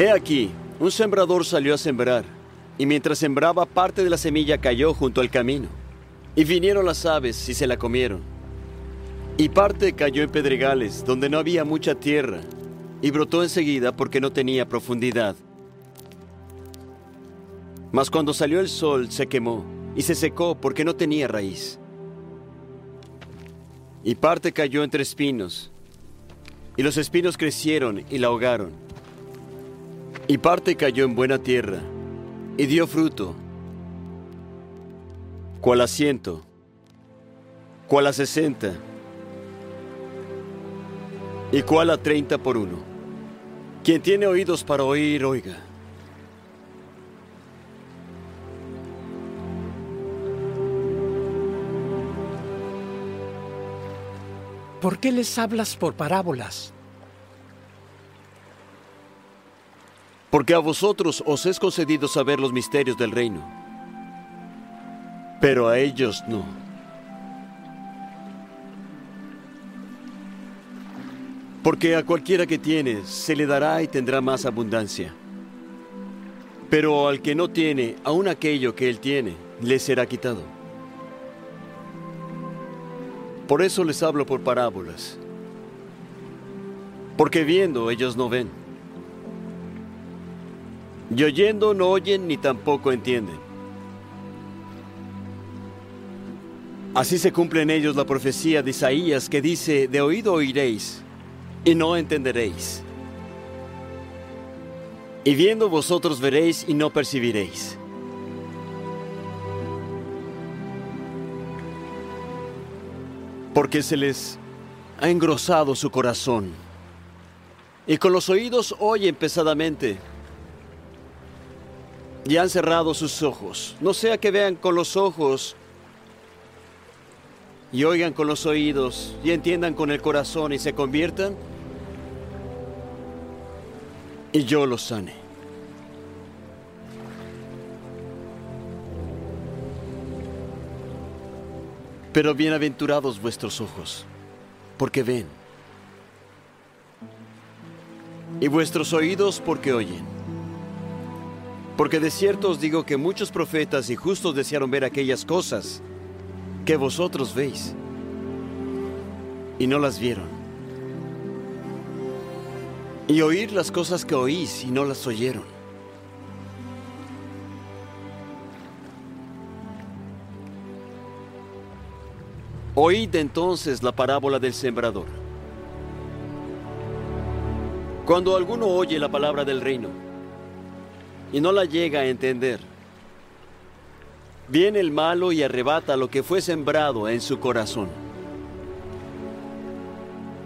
He aquí, un sembrador salió a sembrar, y mientras sembraba parte de la semilla cayó junto al camino, y vinieron las aves y se la comieron. Y parte cayó en pedregales, donde no había mucha tierra, y brotó enseguida porque no tenía profundidad. Mas cuando salió el sol se quemó, y se secó porque no tenía raíz. Y parte cayó entre espinos, y los espinos crecieron y la ahogaron. Y parte cayó en buena tierra, y dio fruto, cual a ciento, cual a sesenta, y cual a treinta por uno. Quien tiene oídos para oír, oiga. ¿Por qué les hablas por parábolas? Porque a vosotros os es concedido saber los misterios del reino, pero a ellos no. Porque a cualquiera que tiene se le dará y tendrá más abundancia. Pero al que no tiene, aun aquello que él tiene, le será quitado. Por eso les hablo por parábolas. Porque viendo ellos no ven. Y oyendo no oyen ni tampoco entienden. Así se cumple en ellos la profecía de Isaías que dice, de oído oiréis y no entenderéis. Y viendo vosotros veréis y no percibiréis. Porque se les ha engrosado su corazón. Y con los oídos oyen pesadamente. Y han cerrado sus ojos. No sea que vean con los ojos y oigan con los oídos y entiendan con el corazón y se conviertan. Y yo los sane. Pero bienaventurados vuestros ojos, porque ven. Y vuestros oídos porque oyen. Porque de cierto os digo que muchos profetas y justos desearon ver aquellas cosas que vosotros veis y no las vieron. Y oír las cosas que oís y no las oyeron. Oíd entonces la parábola del sembrador. Cuando alguno oye la palabra del reino y no la llega a entender, viene el malo y arrebata lo que fue sembrado en su corazón.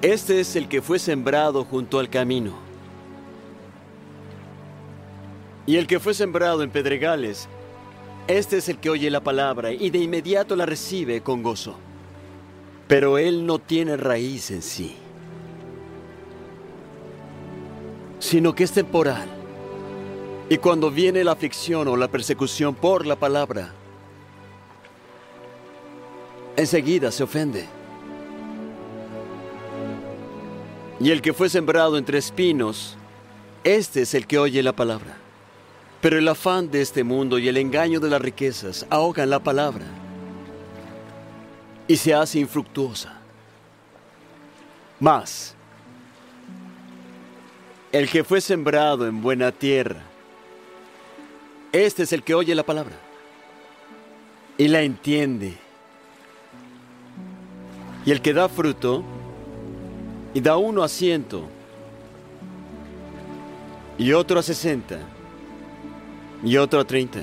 Este es el que fue sembrado junto al camino. Y el que fue sembrado en pedregales, este es el que oye la palabra y de inmediato la recibe con gozo. Pero él no tiene raíz en sí, sino que es temporal. Y cuando viene la aflicción o la persecución por la palabra, enseguida se ofende. Y el que fue sembrado entre espinos, este es el que oye la palabra. Pero el afán de este mundo y el engaño de las riquezas ahogan la palabra y se hace infructuosa. Más, el que fue sembrado en buena tierra, este es el que oye la palabra y la entiende. Y el que da fruto y da uno a ciento y otro a sesenta y otro a treinta.